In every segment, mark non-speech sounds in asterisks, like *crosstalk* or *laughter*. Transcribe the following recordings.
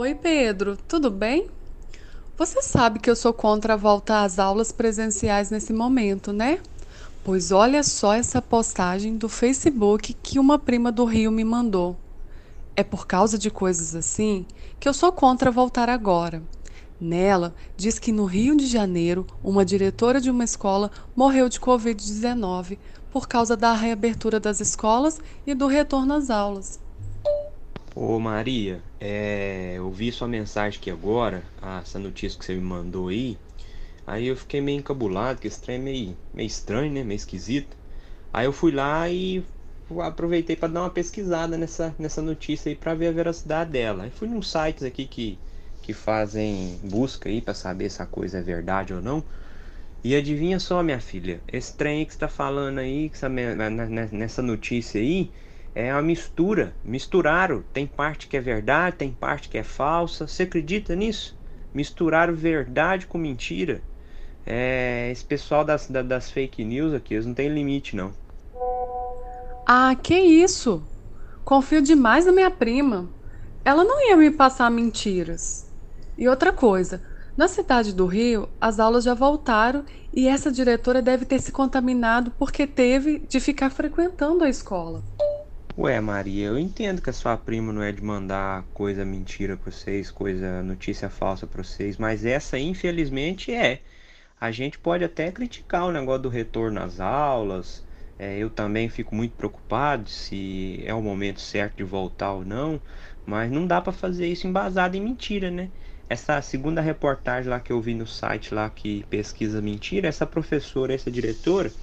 Oi, Pedro, tudo bem? Você sabe que eu sou contra a volta às aulas presenciais nesse momento, né? Pois olha só essa postagem do Facebook que uma prima do Rio me mandou. É por causa de coisas assim que eu sou contra voltar agora. Nela, diz que no Rio de Janeiro, uma diretora de uma escola morreu de Covid-19 por causa da reabertura das escolas e do retorno às aulas. Ô Maria, é, eu vi sua mensagem aqui agora, essa notícia que você me mandou aí. Aí eu fiquei meio encabulado, que esse trem é meio, meio estranho, né? Meio esquisito. Aí eu fui lá e aproveitei para dar uma pesquisada nessa, nessa notícia aí para ver a veracidade dela. Aí fui num sites aqui que, que fazem busca aí para saber se a coisa é verdade ou não. E adivinha só, minha filha, esse trem que você tá falando aí, que essa, nessa notícia aí, é a mistura. Misturaram. Tem parte que é verdade, tem parte que é falsa. Você acredita nisso? Misturaram verdade com mentira. É, esse pessoal das, das fake news aqui, eles não tem limite, não. Ah, que isso? Confio demais na minha prima. Ela não ia me passar mentiras. E outra coisa, na cidade do Rio, as aulas já voltaram e essa diretora deve ter se contaminado porque teve de ficar frequentando a escola. Ué, Maria, eu entendo que a sua prima não é de mandar coisa mentira pra vocês, coisa notícia falsa pra vocês, mas essa, infelizmente, é. A gente pode até criticar o negócio do retorno às aulas. É, eu também fico muito preocupado se é o momento certo de voltar ou não, mas não dá para fazer isso embasado em mentira, né? Essa segunda reportagem lá que eu vi no site lá que pesquisa mentira, essa professora, essa diretora,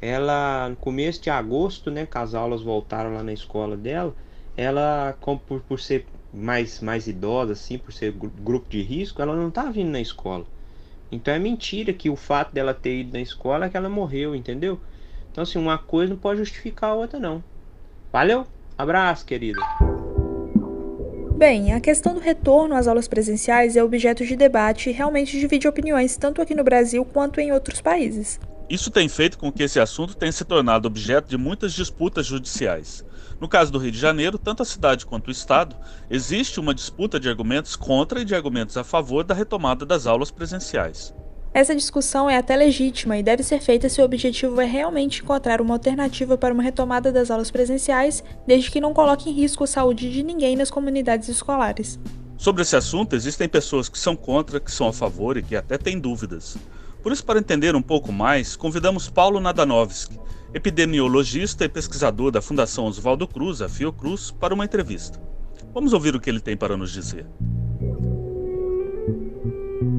ela no começo de agosto, né, que as aulas voltaram lá na escola dela, ela por, por ser mais mais idosa assim, por ser grupo de risco, ela não tá vindo na escola. Então é mentira que o fato dela ter ido na escola é que ela morreu, entendeu? Então assim, uma coisa não pode justificar a outra não. Valeu? Abraço, querida. Bem, a questão do retorno às aulas presenciais é objeto de debate e realmente divide opiniões tanto aqui no Brasil quanto em outros países. Isso tem feito com que esse assunto tenha se tornado objeto de muitas disputas judiciais. No caso do Rio de Janeiro, tanto a cidade quanto o Estado, existe uma disputa de argumentos contra e de argumentos a favor da retomada das aulas presenciais. Essa discussão é até legítima e deve ser feita se o objetivo é realmente encontrar uma alternativa para uma retomada das aulas presenciais, desde que não coloque em risco a saúde de ninguém nas comunidades escolares. Sobre esse assunto, existem pessoas que são contra, que são a favor e que até têm dúvidas. Por isso, para entender um pouco mais, convidamos Paulo Nadanovski, epidemiologista e pesquisador da Fundação Oswaldo Cruz, a Fiocruz, para uma entrevista. Vamos ouvir o que ele tem para nos dizer.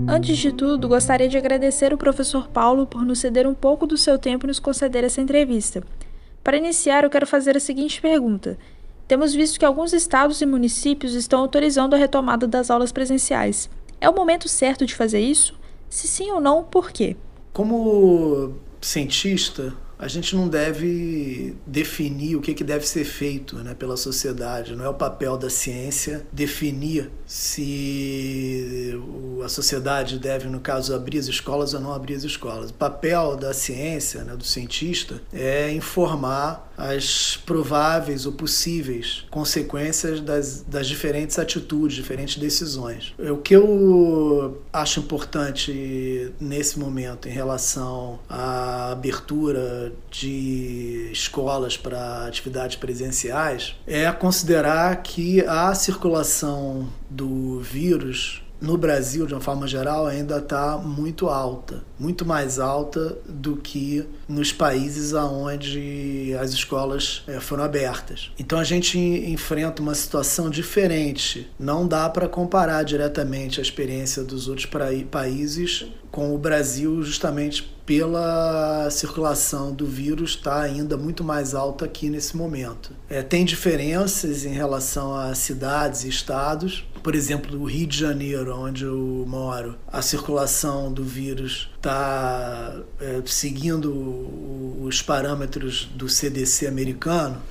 Antes de tudo, gostaria de agradecer o professor Paulo por nos ceder um pouco do seu tempo e nos conceder essa entrevista. Para iniciar, eu quero fazer a seguinte pergunta. Temos visto que alguns estados e municípios estão autorizando a retomada das aulas presenciais. É o momento certo de fazer isso? Se sim ou não, por quê? Como cientista, a gente não deve definir o que, que deve ser feito né, pela sociedade. Não é o papel da ciência definir se a sociedade deve, no caso, abrir as escolas ou não abrir as escolas. O papel da ciência, né, do cientista, é informar as prováveis ou possíveis consequências das, das diferentes atitudes, diferentes decisões. O que eu acho importante nesse momento em relação à abertura de escolas para atividades presenciais é considerar que a circulação do vírus no Brasil, de uma forma geral, ainda está muito alta, muito mais alta do que nos países onde as escolas é, foram abertas. Então a gente enfrenta uma situação diferente. Não dá para comparar diretamente a experiência dos outros países com o Brasil, justamente pela circulação do vírus está ainda muito mais alta aqui nesse momento. É, tem diferenças em relação a cidades e estados. Por exemplo, o Rio de Janeiro, onde eu moro, a circulação do vírus está é, seguindo os parâmetros do CDC americano.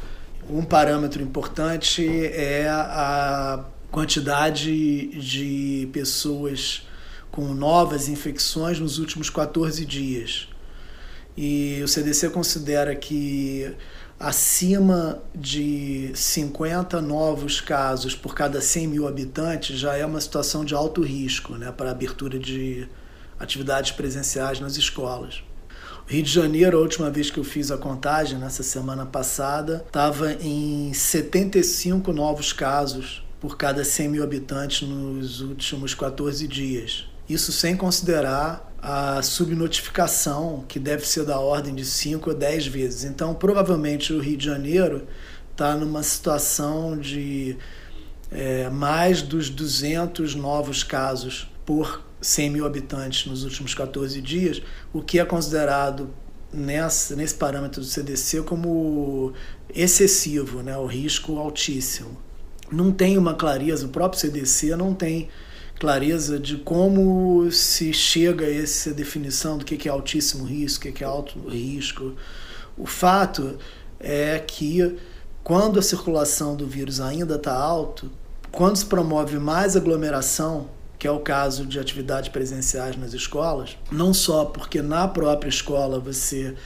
Um parâmetro importante é a quantidade de pessoas com novas infecções nos últimos 14 dias. E o CDC considera que acima de 50 novos casos por cada 100 mil habitantes já é uma situação de alto risco né, para a abertura de atividades presenciais nas escolas. Rio de Janeiro, a última vez que eu fiz a contagem, nessa semana passada, estava em 75 novos casos por cada 100 mil habitantes nos últimos 14 dias. Isso sem considerar a subnotificação, que deve ser da ordem de 5 a 10 vezes. Então, provavelmente, o Rio de Janeiro está numa situação de é, mais dos 200 novos casos por 100 mil habitantes nos últimos 14 dias, o que é considerado nessa, nesse parâmetro do CDC como excessivo, né, o risco altíssimo. Não tem uma clareza, o próprio CDC não tem clareza de como se chega a essa definição do que é altíssimo risco, o que é alto risco. O fato é que quando a circulação do vírus ainda está alto, quando se promove mais aglomeração, que é o caso de atividades presenciais nas escolas, não só porque na própria escola você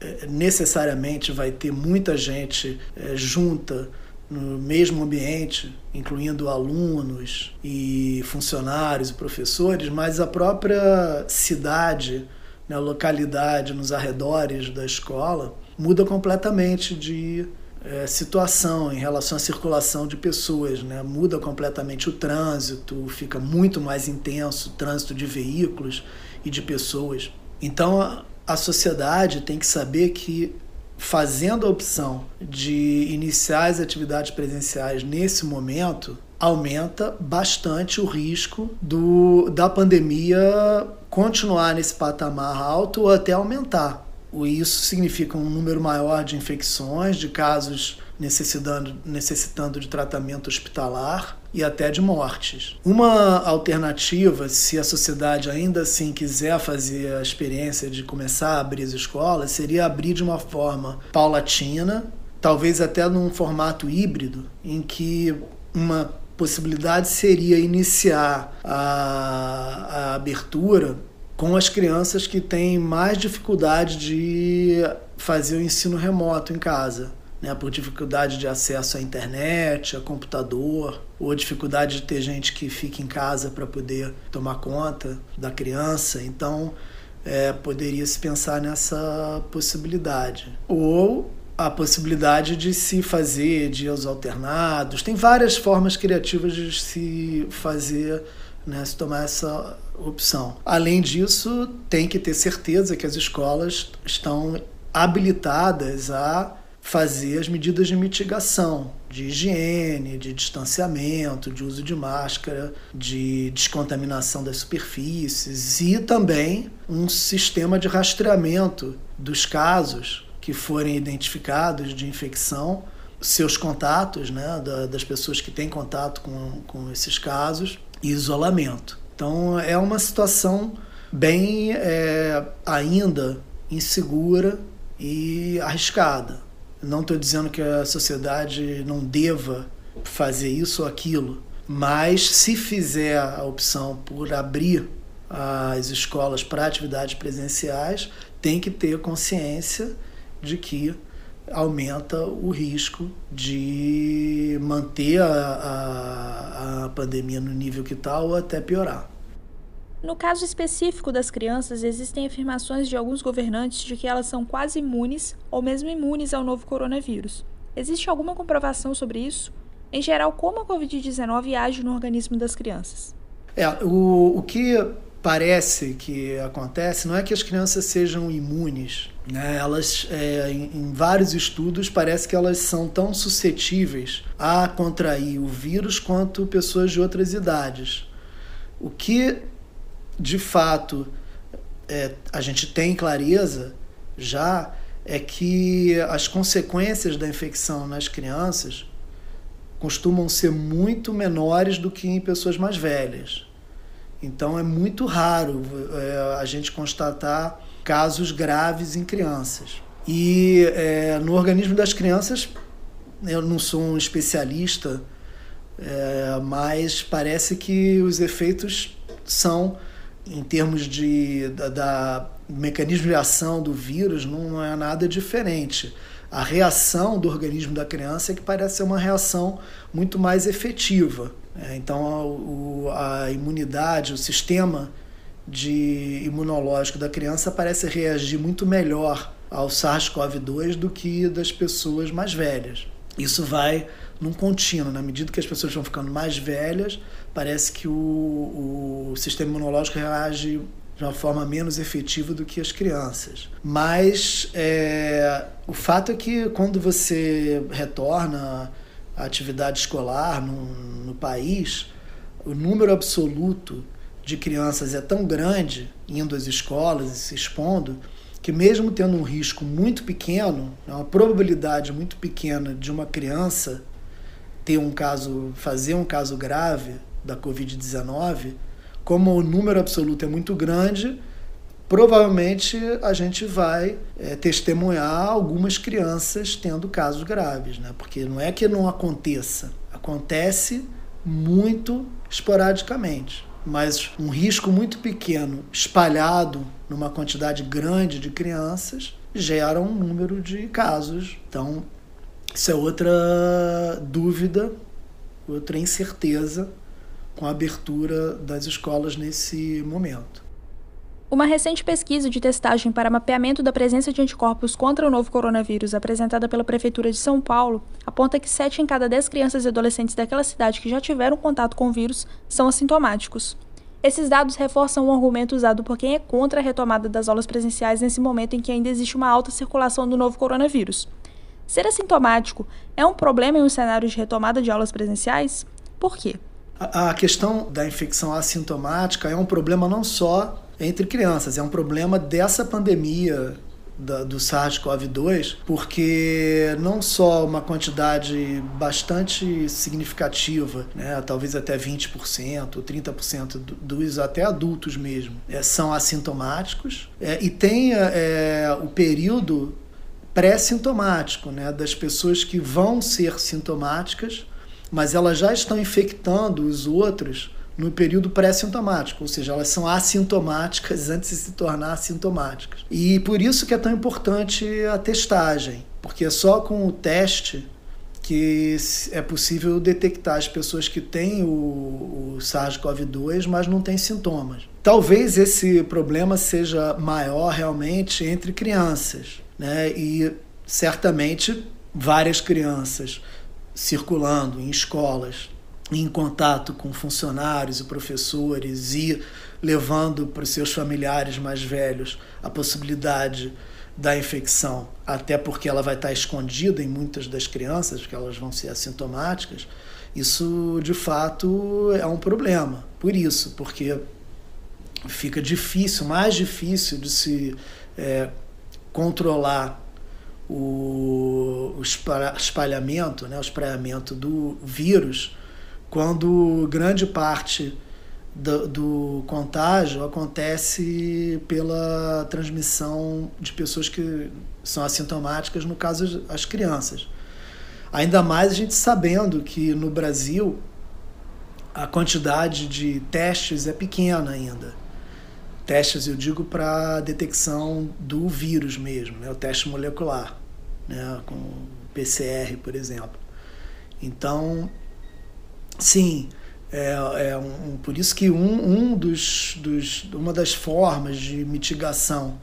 eh, necessariamente vai ter muita gente eh, junta no mesmo ambiente, incluindo alunos e funcionários e professores, mas a própria cidade, né, a localidade nos arredores da escola muda completamente de é, situação em relação à circulação de pessoas, né? muda completamente o trânsito, fica muito mais intenso o trânsito de veículos e de pessoas. Então a, a sociedade tem que saber que fazendo a opção de iniciar as atividades presenciais nesse momento, aumenta bastante o risco do, da pandemia continuar nesse patamar alto ou até aumentar. Isso significa um número maior de infecções, de casos necessitando, necessitando de tratamento hospitalar e até de mortes. Uma alternativa, se a sociedade ainda assim quiser fazer a experiência de começar a abrir as escolas, seria abrir de uma forma paulatina, talvez até num formato híbrido, em que uma possibilidade seria iniciar a, a abertura com as crianças que têm mais dificuldade de fazer o ensino remoto em casa né, por dificuldade de acesso à internet, a computador, ou dificuldade de ter gente que fica em casa para poder tomar conta da criança. Então, é, poderia se pensar nessa possibilidade. Ou a possibilidade de se fazer dias alternados. Tem várias formas criativas de se fazer, né, se tomar essa opção. Além disso, tem que ter certeza que as escolas estão habilitadas a fazer as medidas de mitigação, de higiene, de distanciamento, de uso de máscara, de descontaminação das superfícies e também um sistema de rastreamento dos casos que forem identificados de infecção, seus contatos, né, das pessoas que têm contato com, com esses casos e isolamento. Então é uma situação bem é, ainda insegura e arriscada. Não estou dizendo que a sociedade não deva fazer isso ou aquilo, mas se fizer a opção por abrir as escolas para atividades presenciais, tem que ter consciência de que aumenta o risco de manter a, a, a pandemia no nível que está ou até piorar. No caso específico das crianças, existem afirmações de alguns governantes de que elas são quase imunes ou mesmo imunes ao novo coronavírus. Existe alguma comprovação sobre isso? Em geral, como a Covid-19 age no organismo das crianças? É, o, o que parece que acontece não é que as crianças sejam imunes. Né? Elas, é, em, em, vários estudos, parece que elas são tão suscetíveis a contrair o vírus quanto pessoas de outras idades. O que de fato é, a gente tem clareza já é que as consequências da infecção nas crianças costumam ser muito menores do que em pessoas mais velhas. Então é muito raro é, a gente constatar casos graves em crianças. E é, no organismo das crianças, eu não sou um especialista, é, mas parece que os efeitos são em termos de, da, da mecanismo de ação do vírus, não, é nada diferente. a reação do organismo da criança é que parece ser uma reação muito mais efetiva. É, então, a, a imunidade, o sistema de imunológico da criança parece reagir muito melhor ao SARS-CoV-2 do que das pessoas mais velhas. Isso vai num contínuo, na medida que as pessoas vão ficando mais velhas, parece que o, o sistema imunológico reage de uma forma menos efetiva do que as crianças. Mas é, o fato é que quando você retorna à atividade escolar no, no país, o número absoluto de crianças é tão grande indo às escolas e se expondo que mesmo tendo um risco muito pequeno, né, uma probabilidade muito pequena de uma criança ter um caso, fazer um caso grave da Covid-19, como o número absoluto é muito grande, provavelmente a gente vai é, testemunhar algumas crianças tendo casos graves, né? Porque não é que não aconteça, acontece muito esporadicamente, mas um risco muito pequeno espalhado numa quantidade grande de crianças gera um número de casos. Então, isso é outra dúvida, outra incerteza com a abertura das escolas nesse momento. Uma recente pesquisa de testagem para mapeamento da presença de anticorpos contra o novo coronavírus, apresentada pela Prefeitura de São Paulo, aponta que 7 em cada 10 crianças e adolescentes daquela cidade que já tiveram contato com o vírus são assintomáticos. Esses dados reforçam um argumento usado por quem é contra a retomada das aulas presenciais nesse momento em que ainda existe uma alta circulação do novo coronavírus. Ser assintomático é um problema em um cenário de retomada de aulas presenciais? Por quê? A questão da infecção assintomática é um problema não só entre crianças, é um problema dessa pandemia da, do SARS-CoV-2, porque não só uma quantidade bastante significativa, né, talvez até 20%, 30% dos até adultos mesmo, é, são assintomáticos, é, e tem é, o período pré-sintomático, né, das pessoas que vão ser sintomáticas mas elas já estão infectando os outros no período pré-sintomático, ou seja, elas são assintomáticas *laughs* antes de se tornar assintomáticas. E por isso que é tão importante a testagem, porque é só com o teste que é possível detectar as pessoas que têm o, o SARS-CoV-2, mas não têm sintomas. Talvez esse problema seja maior realmente entre crianças, né? E certamente várias crianças circulando em escolas, em contato com funcionários e professores e levando para os seus familiares mais velhos a possibilidade da infecção, até porque ela vai estar escondida em muitas das crianças, porque elas vão ser assintomáticas, isso de fato é um problema. Por isso, porque fica difícil, mais difícil de se é, controlar o, o espalhamento, né, o espalhamento do vírus, quando grande parte do, do, contágio acontece pela transmissão de pessoas que são assintomáticas, no caso as crianças. Ainda mais a gente sabendo que no Brasil a quantidade de testes é pequena ainda. Testes, eu digo, para detecção do vírus mesmo, né? o teste molecular, né? com PCR, por exemplo. Então, sim, é, é um, por isso que um, um dos, dos, uma das formas de mitigação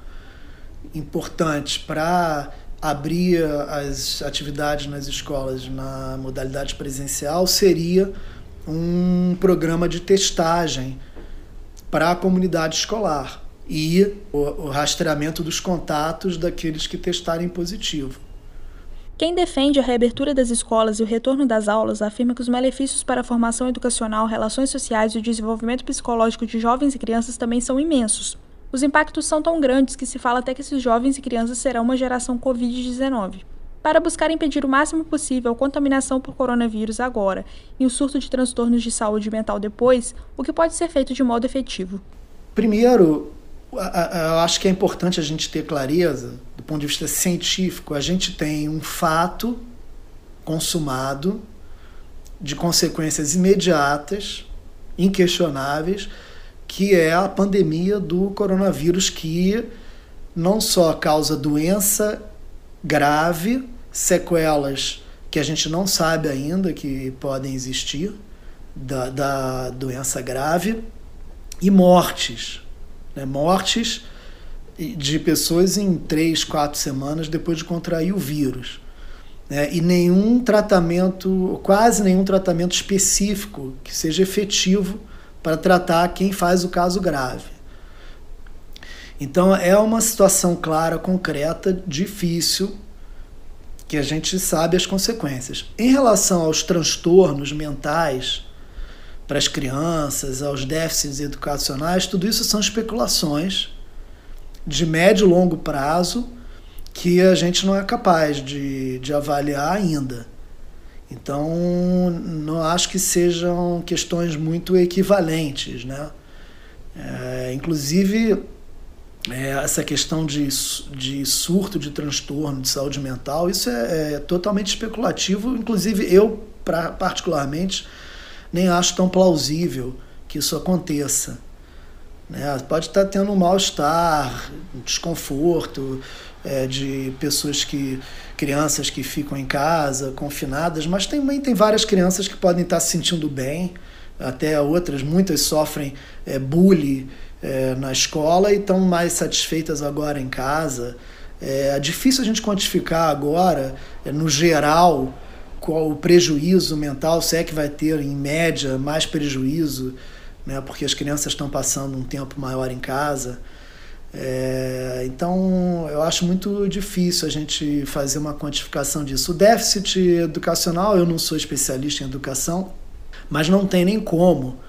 importantes para abrir as atividades nas escolas na modalidade presencial seria um programa de testagem para a comunidade escolar e o, o rastreamento dos contatos daqueles que testarem positivo. Quem defende a reabertura das escolas e o retorno das aulas afirma que os malefícios para a formação educacional, relações sociais e o desenvolvimento psicológico de jovens e crianças também são imensos. Os impactos são tão grandes que se fala até que esses jovens e crianças serão uma geração Covid-19 para buscar impedir o máximo possível a contaminação por coronavírus agora e o surto de transtornos de saúde mental depois, o que pode ser feito de modo efetivo? Primeiro, eu acho que é importante a gente ter clareza, do ponto de vista científico, a gente tem um fato consumado de consequências imediatas, inquestionáveis, que é a pandemia do coronavírus, que não só causa doença grave sequelas que a gente não sabe ainda que podem existir da, da doença grave e mortes. Né? Mortes de pessoas em três, quatro semanas depois de contrair o vírus. Né? E nenhum tratamento, quase nenhum tratamento específico que seja efetivo para tratar quem faz o caso grave. Então é uma situação clara, concreta, difícil, que a gente sabe as consequências. Em relação aos transtornos mentais para as crianças, aos déficits educacionais, tudo isso são especulações de médio e longo prazo que a gente não é capaz de, de avaliar ainda. Então, não acho que sejam questões muito equivalentes. Né? É, inclusive, é, essa questão de, de surto de transtorno de saúde mental, isso é, é totalmente especulativo. Inclusive, eu, pra, particularmente, nem acho tão plausível que isso aconteça. Né? Pode estar tendo um mal-estar, um desconforto é, de pessoas que. crianças que ficam em casa, confinadas, mas também tem várias crianças que podem estar se sentindo bem, até outras, muitas sofrem é, bullying é, na escola e estão mais satisfeitas agora em casa. É, é difícil a gente quantificar agora, é, no geral, qual o prejuízo mental, se é que vai ter, em média, mais prejuízo né, porque as crianças estão passando um tempo maior em casa. É, então, eu acho muito difícil a gente fazer uma quantificação disso. O déficit educacional, eu não sou especialista em educação, mas não tem nem como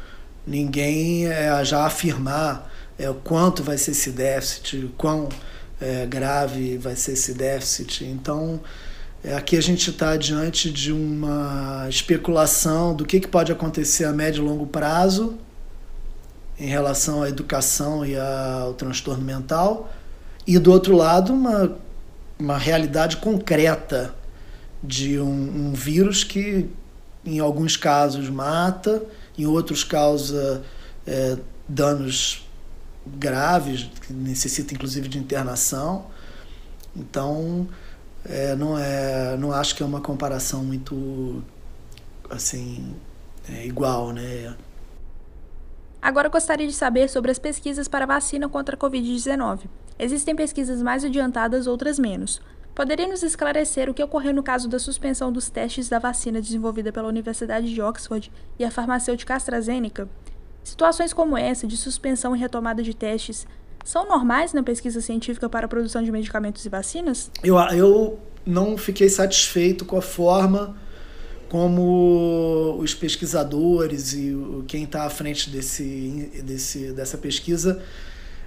ninguém é, já afirmar é, quanto vai ser esse déficit, quão é, grave vai ser esse déficit. Então, é, aqui a gente está diante de uma especulação do que, que pode acontecer a médio e longo prazo em relação à educação e ao transtorno mental, e do outro lado, uma, uma realidade concreta de um, um vírus que, em alguns casos, mata, em outros causa é, danos graves, que necessita inclusive de internação. Então, é, não é, não acho que é uma comparação muito assim é, igual, né? Agora gostaria de saber sobre as pesquisas para vacina contra a Covid-19. Existem pesquisas mais adiantadas, outras menos. Poderia nos esclarecer o que ocorreu no caso da suspensão dos testes da vacina desenvolvida pela Universidade de Oxford e a farmacêutica AstraZeneca? Situações como essa, de suspensão e retomada de testes, são normais na pesquisa científica para a produção de medicamentos e vacinas? Eu, eu não fiquei satisfeito com a forma como os pesquisadores e quem está à frente desse, desse, dessa pesquisa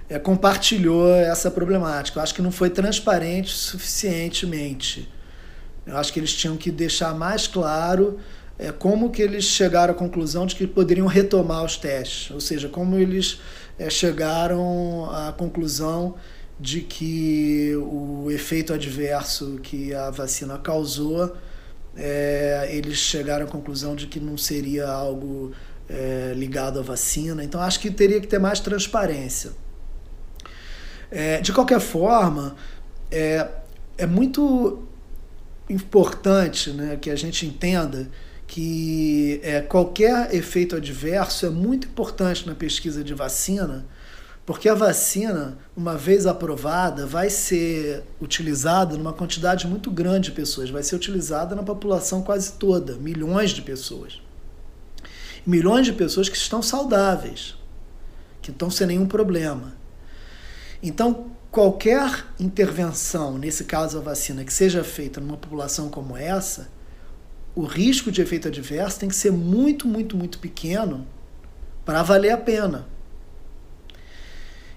é, compartilhou essa problemática. Eu acho que não foi transparente suficientemente. Eu acho que eles tinham que deixar mais claro é, como que eles chegaram à conclusão de que poderiam retomar os testes, ou seja, como eles é, chegaram à conclusão de que o efeito adverso que a vacina causou é, eles chegaram à conclusão de que não seria algo é, ligado à vacina. Então, acho que teria que ter mais transparência. É, de qualquer forma, é, é muito importante né, que a gente entenda que é, qualquer efeito adverso é muito importante na pesquisa de vacina porque a vacina, uma vez aprovada, vai ser utilizada numa quantidade muito grande de pessoas, vai ser utilizada na população quase toda, milhões de pessoas. Milhões de pessoas que estão saudáveis, que estão sem nenhum problema. Então, qualquer intervenção, nesse caso a vacina, que seja feita numa população como essa, o risco de efeito adverso tem que ser muito, muito, muito pequeno para valer a pena.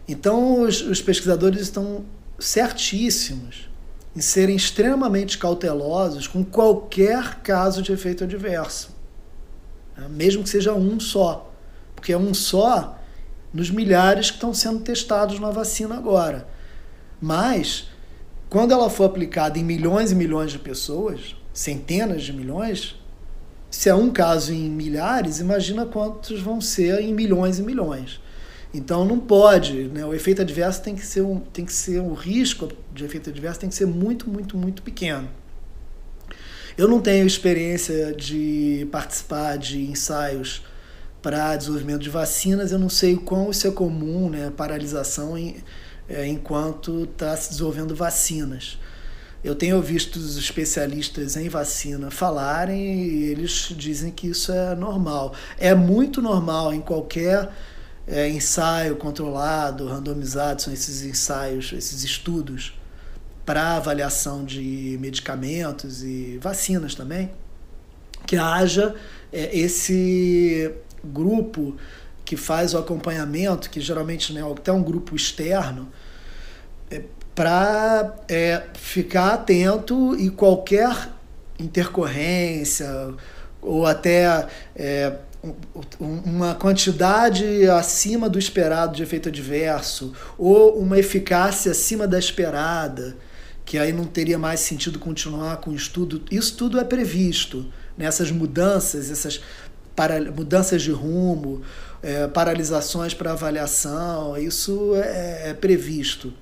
Então, os, os pesquisadores estão certíssimos em serem extremamente cautelosos com qualquer caso de efeito adverso, né? mesmo que seja um só, porque um só nos milhares que estão sendo testados na vacina agora. Mas, quando ela for aplicada em milhões e milhões de pessoas, centenas de milhões, se é um caso em milhares, imagina quantos vão ser em milhões e milhões. Então não pode, né? O efeito adverso tem que ser um, tem que ser um risco de efeito adverso tem que ser muito, muito, muito pequeno. Eu não tenho experiência de participar de ensaios para desenvolvimento de vacinas, eu não sei o quão isso é comum, né, paralisação em, é, enquanto está se desenvolvendo vacinas. Eu tenho visto os especialistas em vacina falarem e eles dizem que isso é normal. É muito normal em qualquer é, ensaio controlado, randomizado, são esses ensaios, esses estudos para avaliação de medicamentos e vacinas também, que haja é, esse grupo que faz o acompanhamento, que geralmente né, até um grupo externo, é, para é, ficar atento e qualquer intercorrência ou até é, uma quantidade acima do esperado de efeito adverso ou uma eficácia acima da esperada, que aí não teria mais sentido continuar com o estudo. Isso tudo é previsto nessas mudanças, essas para, mudanças de rumo, é, paralisações para avaliação, isso é, é previsto.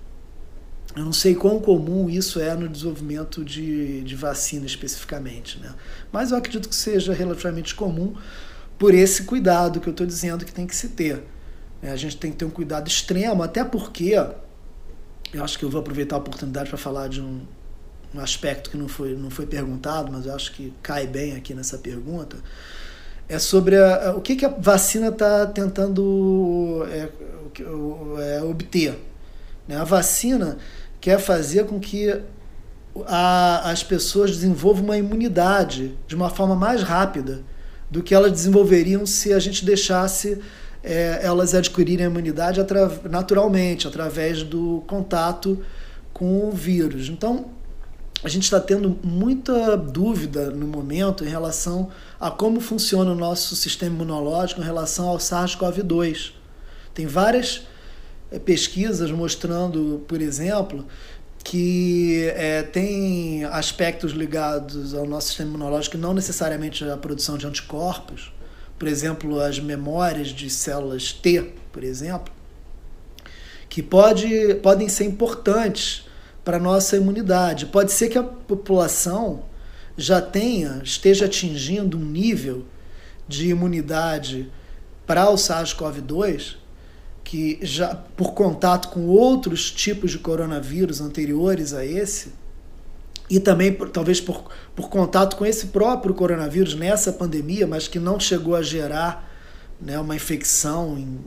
Eu não sei quão comum isso é no desenvolvimento de, de vacina especificamente, né? mas eu acredito que seja relativamente comum por esse cuidado que eu estou dizendo que tem que se ter. É, a gente tem que ter um cuidado extremo, até porque eu acho que eu vou aproveitar a oportunidade para falar de um, um aspecto que não foi, não foi perguntado, mas eu acho que cai bem aqui nessa pergunta. É sobre a, o que, que a vacina está tentando é, é, obter. Né? A vacina quer fazer com que a, as pessoas desenvolvam uma imunidade de uma forma mais rápida do que elas desenvolveriam se a gente deixasse é, elas adquirirem a imunidade atra naturalmente, através do contato com o vírus. Então, a gente está tendo muita dúvida no momento em relação a como funciona o nosso sistema imunológico em relação ao SARS-CoV-2. Tem várias é, pesquisas mostrando, por exemplo, que é, tem aspectos ligados ao nosso sistema imunológico, não necessariamente a produção de anticorpos, por exemplo, as memórias de células T, por exemplo, que pode, podem ser importantes para nossa imunidade. Pode ser que a população já tenha, esteja atingindo um nível de imunidade para o SARS-CoV-2 que já por contato com outros tipos de coronavírus anteriores a esse, e também por, talvez por, por contato com esse próprio coronavírus nessa pandemia, mas que não chegou a gerar né, uma infecção em,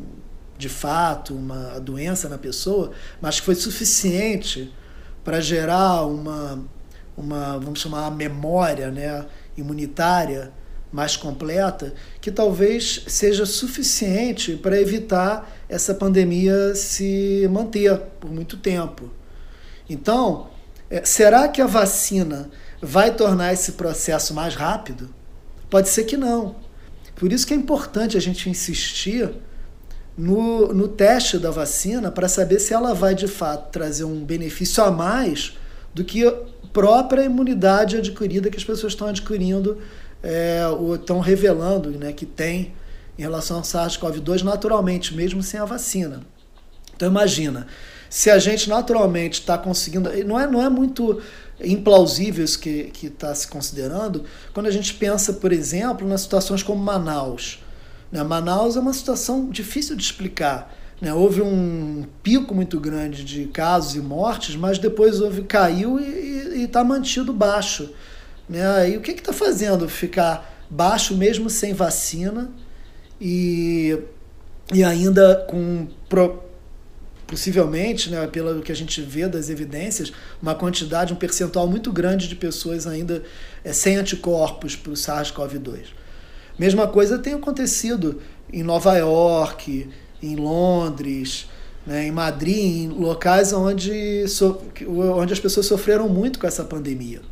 de fato, uma doença na pessoa, mas que foi suficiente para gerar uma, uma, vamos chamar, a memória né, imunitária mais completa, que talvez seja suficiente para evitar essa pandemia se manter por muito tempo. Então, é, será que a vacina vai tornar esse processo mais rápido? Pode ser que não. Por isso que é importante a gente insistir no, no teste da vacina para saber se ela vai de fato trazer um benefício a mais do que a própria imunidade adquirida que as pessoas estão adquirindo é, ou estão revelando né, que tem em relação ao SARS-CoV-2 naturalmente, mesmo sem a vacina. Então imagina, se a gente naturalmente está conseguindo. Não é, não é muito implausível isso que está se considerando quando a gente pensa, por exemplo, nas situações como Manaus. Né? Manaus é uma situação difícil de explicar. Né? Houve um pico muito grande de casos e mortes, mas depois houve caiu e está mantido baixo. Né? E o que está fazendo ficar baixo mesmo sem vacina e, e ainda com pro, possivelmente, né, pelo que a gente vê das evidências, uma quantidade, um percentual muito grande de pessoas ainda é, sem anticorpos para o SARS-CoV-2. Mesma coisa tem acontecido em Nova York, em Londres, né, em Madrid, em locais onde, so, onde as pessoas sofreram muito com essa pandemia.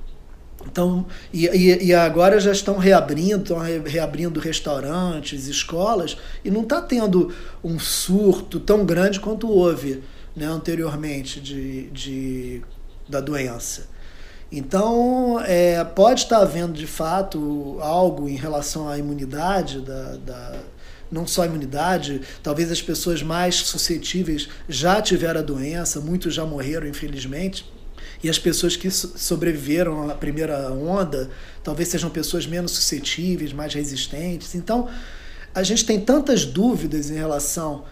Então, e, e, e, agora já estão reabrindo, estão reabrindo restaurantes, escolas, e não está tendo um surto tão grande quanto houve né, anteriormente de, de, da doença. Então, é, pode estar havendo de fato algo em relação à imunidade, da, da, não só a imunidade, talvez as pessoas mais suscetíveis já tiveram a doença, muitos já morreram, infelizmente E as pessoas que sobreviveram à primeira onda talvez sejam pessoas menos suscetíveis, mais resistentes. Então, a gente tem tantas dúvidas em relação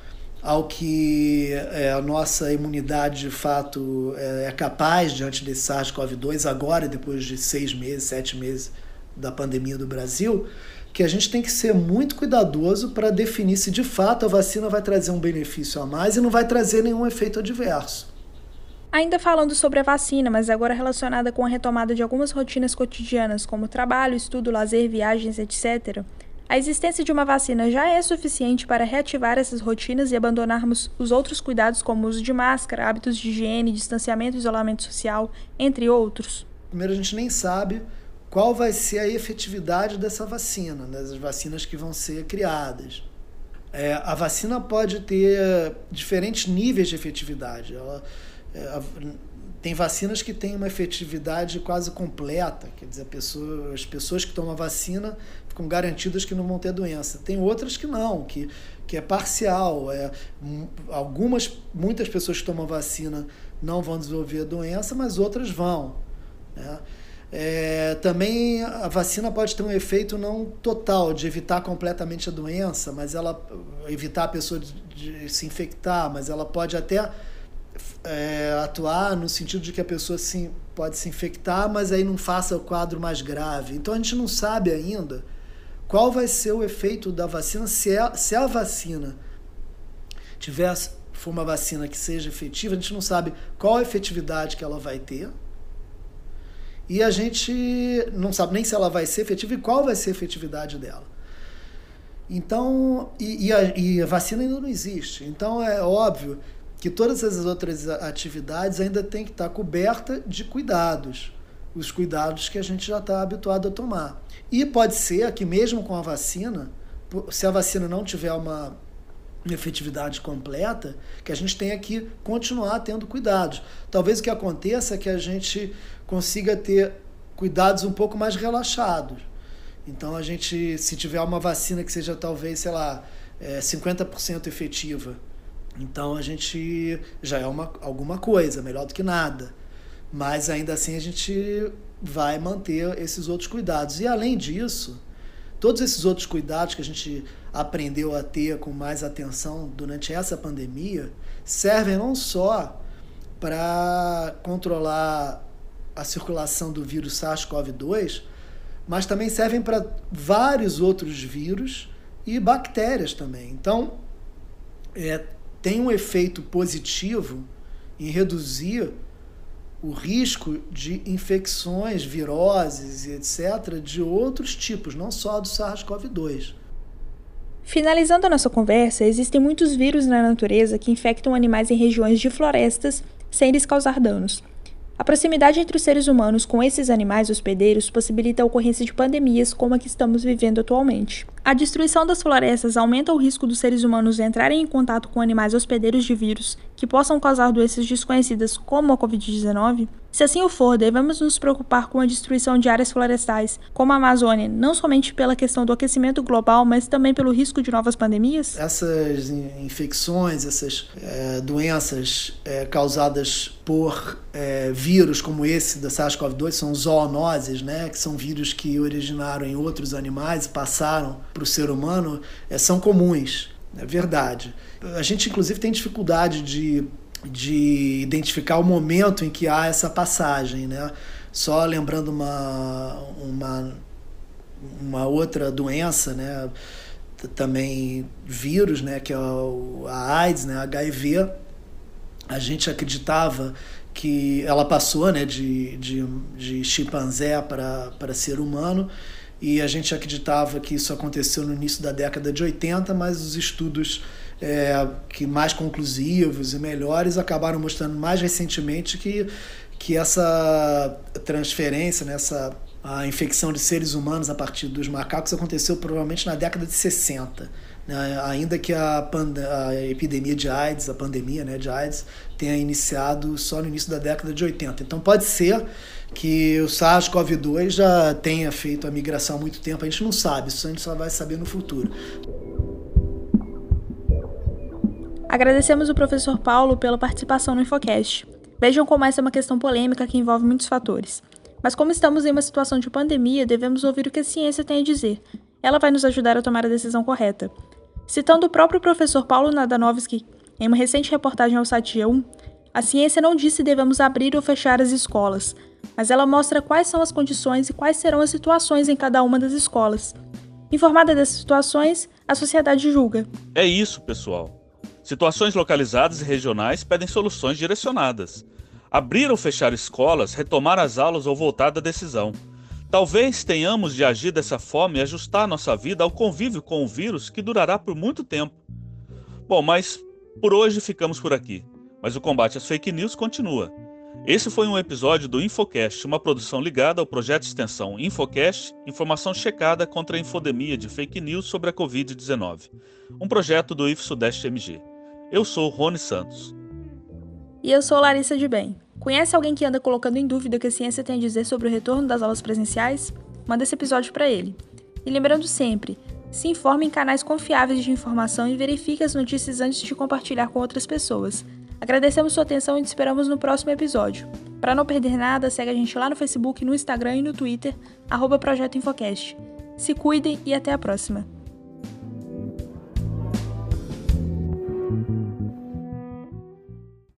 ao que é, a nossa imunidade de fato é, é capaz diante desse SARS-CoV-2 agora, depois de seis meses, sete meses da pandemia do Brasil, que a gente tem que ser muito cuidadoso para definir se de fato a vacina vai trazer um benefício a mais e não vai trazer nenhum efeito adverso. Ainda falando sobre a vacina, mas agora relacionada com a retomada de algumas rotinas cotidianas, como trabalho, estudo, lazer, viagens, etc., a existência de uma vacina já é suficiente para reativar essas rotinas e abandonarmos os outros cuidados, como uso de máscara, hábitos de higiene, distanciamento isolamento social, entre outros? Primeiro, a gente nem sabe qual vai ser a efetividade dessa vacina, das vacinas que vão ser criadas. É, a vacina pode ter diferentes níveis de efetividade. Ela, é, tem vacinas que têm uma efetividade quase completa, quer dizer, pessoa, as pessoas que tomam a vacina ficam garantidas que não vão ter doença. Tem outras que não, que, que é parcial. É, algumas, muitas pessoas que tomam vacina não vão desenvolver a doença, mas outras vão. Né? É, também a vacina pode ter um efeito não total de evitar completamente a doença, mas ela evitar a pessoa de, de se infectar, mas ela pode até é, atuar no sentido de que a pessoa sim, pode se infectar, mas aí não faça o quadro mais grave. Então a gente não sabe ainda qual vai ser o efeito da vacina se, é, se a vacina tiver for uma vacina que seja efetiva, a gente não sabe qual a efetividade que ela vai ter. E a gente não sabe nem se ela vai ser efetiva e qual vai ser a efetividade dela. Então, e, e, a, e a vacina ainda não existe. Então é óbvio que todas as outras atividades ainda têm que estar coberta de cuidados, os cuidados que a gente já está habituado a tomar. E pode ser que mesmo com a vacina, se a vacina não tiver uma efetividade completa, que a gente tenha que continuar tendo cuidados. Talvez o que aconteça é que a gente consiga ter cuidados um pouco mais relaxados. Então a gente, se tiver uma vacina que seja talvez, sei lá, é, 50% efetiva, então a gente já é uma, alguma coisa, melhor do que nada. Mas ainda assim a gente vai manter esses outros cuidados. E além disso, todos esses outros cuidados que a gente aprendeu a ter com mais atenção durante essa pandemia servem não só para controlar a circulação do vírus SARS-CoV-2, mas também servem para vários outros vírus e bactérias também. Então, é, tem um efeito positivo em reduzir o risco de infecções, viroses e etc., de outros tipos, não só do SARS-CoV-2. Finalizando a nossa conversa, existem muitos vírus na natureza que infectam animais em regiões de florestas sem lhes causar danos. A proximidade entre os seres humanos com esses animais hospedeiros possibilita a ocorrência de pandemias como a que estamos vivendo atualmente. A destruição das florestas aumenta o risco dos seres humanos entrarem em contato com animais hospedeiros de vírus que possam causar doenças desconhecidas como a Covid-19? Se assim o for, devemos nos preocupar com a destruição de áreas florestais, como a Amazônia, não somente pela questão do aquecimento global, mas também pelo risco de novas pandemias? Essas infecções, essas é, doenças é, causadas por é, vírus como esse da SARS-CoV-2 são zoonoses, né, que são vírus que originaram em outros animais e passaram para o ser humano, são comuns, é verdade. A gente, inclusive, tem dificuldade de de identificar o momento em que há essa passagem, né? Só lembrando uma, uma, uma outra doença, né? Também vírus, né? Que é a AIDS, né? HIV. A gente acreditava que ela passou, né? De, de, de chimpanzé para ser humano e a gente acreditava que isso aconteceu no início da década de 80, mas os estudos é, que mais conclusivos e melhores acabaram mostrando mais recentemente que, que essa transferência, né, essa a infecção de seres humanos a partir dos macacos aconteceu provavelmente na década de 60. Né? Ainda que a, a, epidemia de AIDS, a pandemia né, de AIDS, tenha iniciado só no início da década de 80. Então pode ser que o SARS-CoV-2 já tenha feito a migração há muito tempo, a gente não sabe, isso a gente só vai saber no futuro. Agradecemos o professor Paulo pela participação no Infocast. Vejam como essa é uma questão polêmica que envolve muitos fatores. Mas como estamos em uma situação de pandemia, devemos ouvir o que a ciência tem a dizer. Ela vai nos ajudar a tomar a decisão correta. Citando o próprio professor Paulo Nadanovski, em uma recente reportagem ao Satia 1, a ciência não diz se devemos abrir ou fechar as escolas, mas ela mostra quais são as condições e quais serão as situações em cada uma das escolas. Informada dessas situações, a sociedade julga. É isso, pessoal. Situações localizadas e regionais pedem soluções direcionadas. Abrir ou fechar escolas, retomar as aulas ou voltar da decisão. Talvez tenhamos de agir dessa forma e ajustar nossa vida ao convívio com o vírus que durará por muito tempo. Bom, mas por hoje ficamos por aqui. Mas o combate às fake news continua. Esse foi um episódio do Infocast, uma produção ligada ao projeto de extensão Infocast, informação checada contra a infodemia de fake news sobre a Covid-19, um projeto do IF Sudeste MG. Eu sou Rony Santos. E eu sou Larissa de Bem. Conhece alguém que anda colocando em dúvida o que a ciência tem a dizer sobre o retorno das aulas presenciais? Manda esse episódio para ele. E lembrando sempre, se informe em canais confiáveis de informação e verifique as notícias antes de compartilhar com outras pessoas. Agradecemos sua atenção e te esperamos no próximo episódio. Para não perder nada, segue a gente lá no Facebook, no Instagram e no Twitter, arroba Projeto Infocast. Se cuidem e até a próxima!